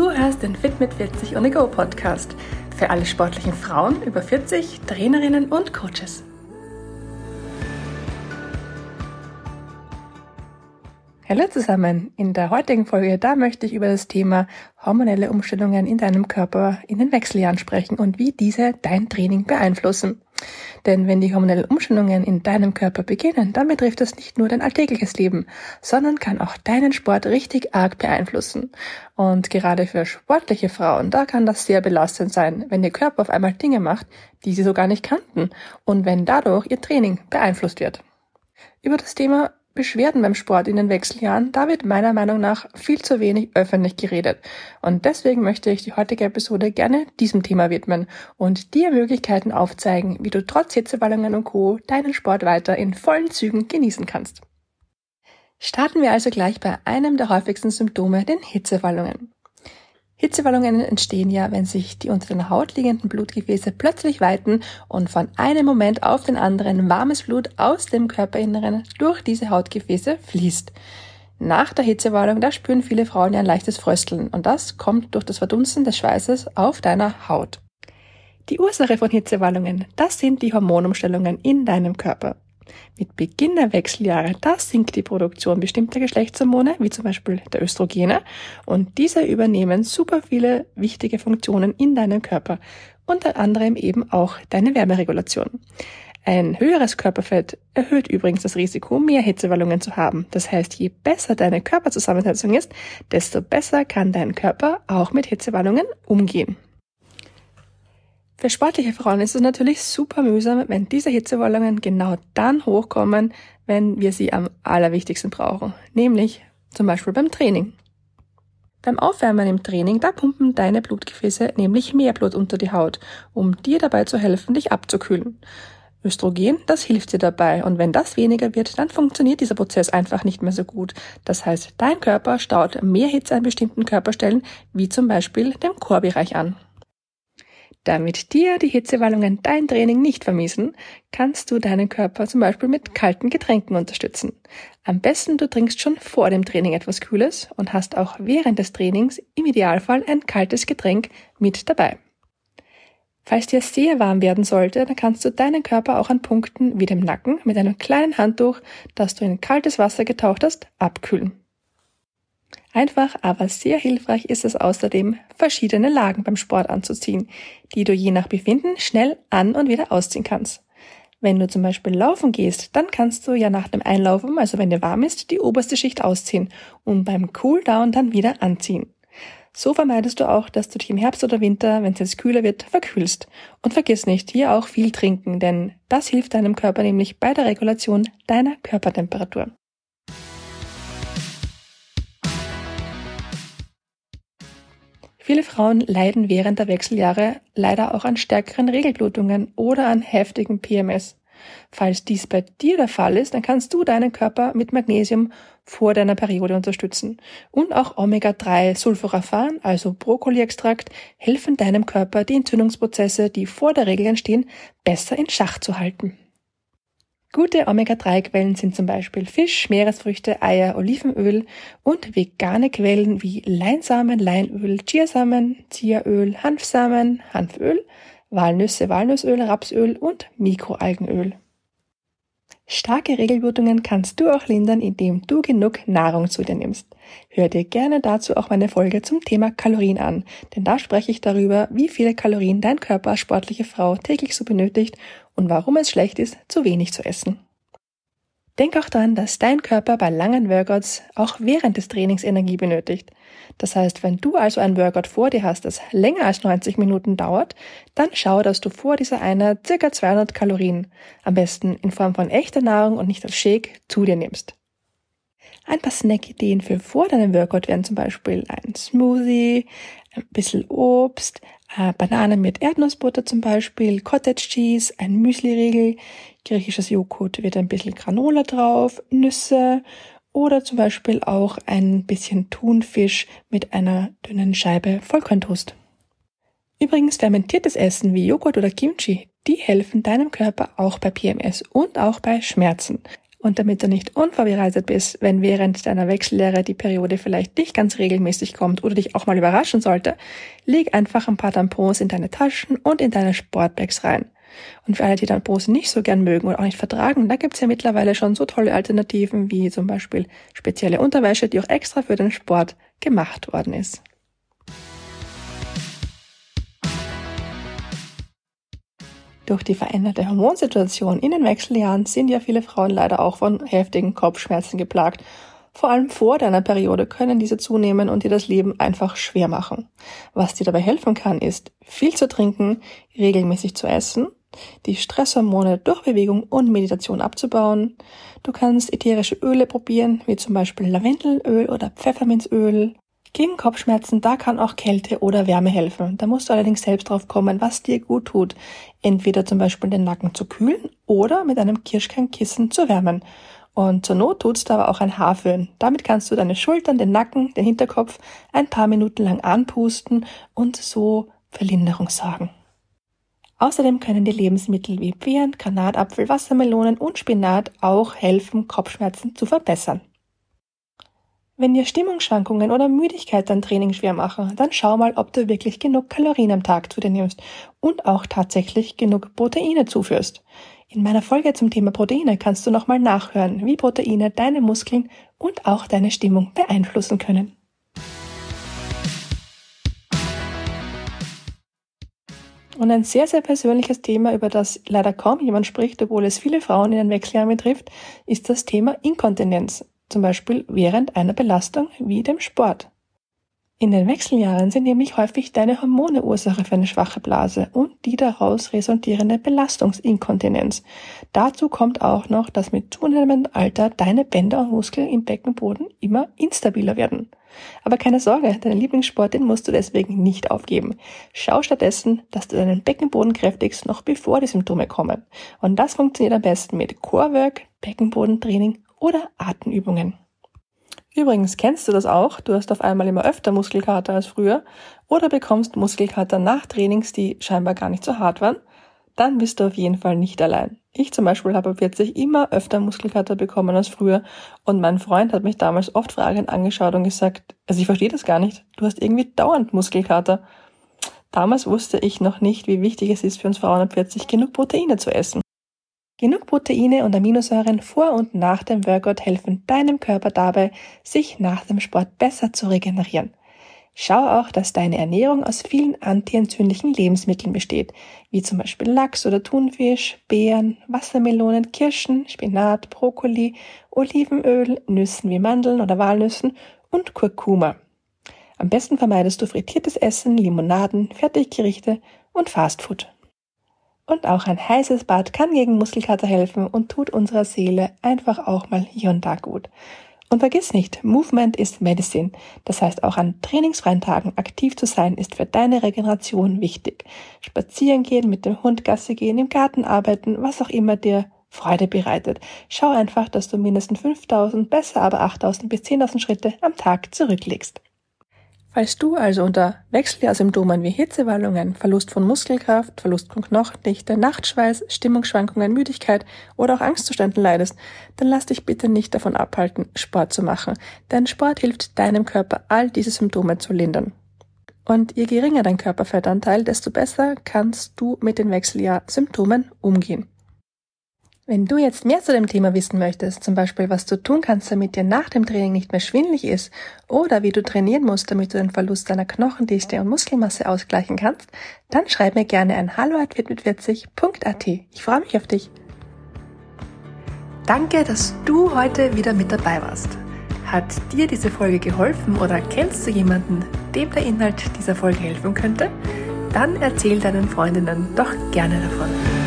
Du hörst den Fit mit 40 on the Go Podcast für alle sportlichen Frauen über 40, Trainerinnen und Coaches. Hallo zusammen! In der heutigen Folge, da möchte ich über das Thema hormonelle Umstellungen in deinem Körper in den Wechseljahren sprechen und wie diese dein Training beeinflussen. Denn wenn die hormonellen Umstellungen in deinem Körper beginnen, dann betrifft das nicht nur dein alltägliches Leben, sondern kann auch deinen Sport richtig arg beeinflussen. Und gerade für sportliche Frauen, da kann das sehr belastend sein, wenn ihr Körper auf einmal Dinge macht, die sie so gar nicht kannten und wenn dadurch ihr Training beeinflusst wird. Über das Thema Beschwerden beim Sport in den Wechseljahren, da wird meiner Meinung nach viel zu wenig öffentlich geredet. Und deswegen möchte ich die heutige Episode gerne diesem Thema widmen und dir Möglichkeiten aufzeigen, wie du trotz Hitzewallungen und Co. deinen Sport weiter in vollen Zügen genießen kannst. Starten wir also gleich bei einem der häufigsten Symptome, den Hitzewallungen. Hitzewallungen entstehen ja, wenn sich die unter der Haut liegenden Blutgefäße plötzlich weiten und von einem Moment auf den anderen warmes Blut aus dem Körperinneren durch diese Hautgefäße fließt. Nach der Hitzewallung, da spüren viele Frauen ja ein leichtes Frösteln und das kommt durch das Verdunsten des Schweißes auf deiner Haut. Die Ursache von Hitzewallungen, das sind die Hormonumstellungen in deinem Körper. Mit Beginn der Wechseljahre, da sinkt die Produktion bestimmter Geschlechtshormone, wie zum Beispiel der Östrogene, und diese übernehmen super viele wichtige Funktionen in deinem Körper, unter anderem eben auch deine Wärmeregulation. Ein höheres Körperfett erhöht übrigens das Risiko, mehr Hitzewallungen zu haben. Das heißt, je besser deine Körperzusammensetzung ist, desto besser kann dein Körper auch mit Hitzewallungen umgehen. Für sportliche Frauen ist es natürlich super mühsam, wenn diese Hitzewallungen genau dann hochkommen, wenn wir sie am allerwichtigsten brauchen, nämlich zum Beispiel beim Training. Beim Aufwärmen im Training, da pumpen deine Blutgefäße nämlich mehr Blut unter die Haut, um dir dabei zu helfen, dich abzukühlen. Östrogen, das hilft dir dabei und wenn das weniger wird, dann funktioniert dieser Prozess einfach nicht mehr so gut. Das heißt, dein Körper staut mehr Hitze an bestimmten Körperstellen, wie zum Beispiel dem Chorbereich an. Damit dir die Hitzewallungen dein Training nicht vermiesen, kannst du deinen Körper zum Beispiel mit kalten Getränken unterstützen. Am besten du trinkst schon vor dem Training etwas Kühles und hast auch während des Trainings im Idealfall ein kaltes Getränk mit dabei. Falls dir sehr warm werden sollte, dann kannst du deinen Körper auch an Punkten wie dem Nacken mit einem kleinen Handtuch, das du in kaltes Wasser getaucht hast, abkühlen. Einfach, aber sehr hilfreich ist es außerdem, verschiedene Lagen beim Sport anzuziehen, die du je nach Befinden schnell an und wieder ausziehen kannst. Wenn du zum Beispiel laufen gehst, dann kannst du ja nach dem Einlaufen, also wenn dir warm ist, die oberste Schicht ausziehen und beim Cooldown dann wieder anziehen. So vermeidest du auch, dass du dich im Herbst oder Winter, wenn es jetzt kühler wird, verkühlst. Und vergiss nicht, hier auch viel trinken, denn das hilft deinem Körper nämlich bei der Regulation deiner Körpertemperatur. Viele Frauen leiden während der Wechseljahre leider auch an stärkeren Regelblutungen oder an heftigem PMS. Falls dies bei dir der Fall ist, dann kannst du deinen Körper mit Magnesium vor deiner Periode unterstützen. Und auch Omega-3 Sulforaphan, also Brokkoli-Extrakt, helfen deinem Körper, die Entzündungsprozesse, die vor der Regel entstehen, besser in Schach zu halten. Gute Omega-3-Quellen sind zum Beispiel Fisch, Meeresfrüchte, Eier, Olivenöl und vegane Quellen wie Leinsamen, Leinöl, Chiasamen, Chiaöl, Hanfsamen, Hanföl, Walnüsse, Walnussöl, Rapsöl und Mikroalgenöl. Starke Regelblutungen kannst du auch lindern, indem du genug Nahrung zu dir nimmst. Hör dir gerne dazu auch meine Folge zum Thema Kalorien an, denn da spreche ich darüber, wie viele Kalorien dein Körper als sportliche Frau täglich so benötigt und warum es schlecht ist, zu wenig zu essen. Denk auch daran, dass dein Körper bei langen Workouts auch während des Trainings Energie benötigt. Das heißt, wenn du also ein Workout vor dir hast, das länger als 90 Minuten dauert, dann schau, dass du vor dieser Einheit circa 200 Kalorien, am besten in Form von echter Nahrung und nicht als Shake, zu dir nimmst. Ein paar Snack-Ideen für vor deinem Workout wären zum Beispiel ein Smoothie, ein bisschen Obst, äh, Bananen mit Erdnussbutter zum Beispiel, Cottage Cheese, ein Müsli-Riegel, griechisches Joghurt wird ein bisschen Granola drauf, Nüsse oder zum Beispiel auch ein bisschen Thunfisch mit einer dünnen Scheibe Vollkorntoast. Übrigens fermentiertes Essen wie Joghurt oder Kimchi, die helfen deinem Körper auch bei PMS und auch bei Schmerzen. Und damit du nicht unvorbereitet bist, wenn während deiner Wechsellehre die Periode vielleicht nicht ganz regelmäßig kommt oder dich auch mal überraschen sollte, leg einfach ein paar Tampons in deine Taschen und in deine Sportbags rein. Und für alle, die Tampons nicht so gern mögen oder auch nicht vertragen, da gibt's ja mittlerweile schon so tolle Alternativen wie zum Beispiel spezielle Unterwäsche, die auch extra für den Sport gemacht worden ist. Durch die veränderte Hormonsituation in den Wechseljahren sind ja viele Frauen leider auch von heftigen Kopfschmerzen geplagt. Vor allem vor deiner Periode können diese zunehmen und dir das Leben einfach schwer machen. Was dir dabei helfen kann, ist viel zu trinken, regelmäßig zu essen, die Stresshormone durch Bewegung und Meditation abzubauen. Du kannst ätherische Öle probieren, wie zum Beispiel Lavendelöl oder Pfefferminzöl. Gegen Kopfschmerzen, da kann auch Kälte oder Wärme helfen. Da musst du allerdings selbst drauf kommen, was dir gut tut. Entweder zum Beispiel den Nacken zu kühlen oder mit einem Kirschkernkissen zu wärmen. Und zur Not tut's da aber auch ein Haarföhn. Damit kannst du deine Schultern, den Nacken, den Hinterkopf ein paar Minuten lang anpusten und so Verlinderung sorgen. Außerdem können die Lebensmittel wie Beeren, Granatapfel, Wassermelonen und Spinat auch helfen, Kopfschmerzen zu verbessern. Wenn dir Stimmungsschwankungen oder Müdigkeit dein Training schwer machen, dann schau mal, ob du wirklich genug Kalorien am Tag zu dir nimmst und auch tatsächlich genug Proteine zuführst. In meiner Folge zum Thema Proteine kannst du nochmal nachhören, wie Proteine deine Muskeln und auch deine Stimmung beeinflussen können. Und ein sehr, sehr persönliches Thema, über das leider kaum jemand spricht, obwohl es viele Frauen in den Wechseljahren betrifft, ist das Thema Inkontinenz zum Beispiel während einer Belastung wie dem Sport. In den Wechseljahren sind nämlich häufig deine Hormone Ursache für eine schwache Blase und die daraus resultierende Belastungsinkontinenz. Dazu kommt auch noch, dass mit zunehmendem Alter deine Bänder und Muskeln im Beckenboden immer instabiler werden. Aber keine Sorge, deinen Lieblingssport, den musst du deswegen nicht aufgeben. Schau stattdessen, dass du deinen Beckenboden kräftigst, noch bevor die Symptome kommen. Und das funktioniert am besten mit Core-Work, Beckenbodentraining oder Atemübungen. Übrigens, kennst du das auch? Du hast auf einmal immer öfter Muskelkater als früher oder bekommst Muskelkater nach Trainings, die scheinbar gar nicht so hart waren? Dann bist du auf jeden Fall nicht allein. Ich zum Beispiel habe ab 40 immer öfter Muskelkater bekommen als früher und mein Freund hat mich damals oft fragend angeschaut und gesagt, also ich verstehe das gar nicht, du hast irgendwie dauernd Muskelkater. Damals wusste ich noch nicht, wie wichtig es ist für uns Frauen ab 40 genug Proteine zu essen. Genug Proteine und Aminosäuren vor und nach dem Workout helfen deinem Körper dabei, sich nach dem Sport besser zu regenerieren. Schau auch, dass deine Ernährung aus vielen antientzündlichen Lebensmitteln besteht, wie zum Beispiel Lachs oder Thunfisch, Beeren, Wassermelonen, Kirschen, Spinat, Brokkoli, Olivenöl, Nüssen wie Mandeln oder Walnüssen und Kurkuma. Am besten vermeidest du frittiertes Essen, Limonaden, Fertiggerichte und Fastfood. Und auch ein heißes Bad kann gegen Muskelkater helfen und tut unserer Seele einfach auch mal hier und da gut. Und vergiss nicht, Movement ist Medicine. Das heißt, auch an trainingsfreien Tagen aktiv zu sein, ist für deine Regeneration wichtig. Spazieren gehen, mit dem Hund Gasse gehen, im Garten arbeiten, was auch immer dir Freude bereitet. Schau einfach, dass du mindestens 5000, besser aber 8000 bis 10.000 Schritte am Tag zurücklegst. Falls du also unter Wechseljahrsymptomen wie Hitzewallungen, Verlust von Muskelkraft, Verlust von Knochendichte, Nachtschweiß, Stimmungsschwankungen, Müdigkeit oder auch Angstzuständen leidest, dann lass dich bitte nicht davon abhalten, Sport zu machen, denn Sport hilft deinem Körper, all diese Symptome zu lindern. Und je geringer dein Körperfettanteil, desto besser kannst du mit den Wechseljahrsymptomen umgehen. Wenn du jetzt mehr zu dem Thema wissen möchtest, zum Beispiel was du tun kannst, damit dir nach dem Training nicht mehr schwindlig ist oder wie du trainieren musst, damit du den Verlust deiner Knochendichte und Muskelmasse ausgleichen kannst, dann schreib mir gerne an hallo@fitmit40.at. Ich freue mich auf dich. Danke, dass du heute wieder mit dabei warst. Hat dir diese Folge geholfen oder kennst du jemanden, dem der Inhalt dieser Folge helfen könnte? Dann erzähl deinen Freundinnen doch gerne davon.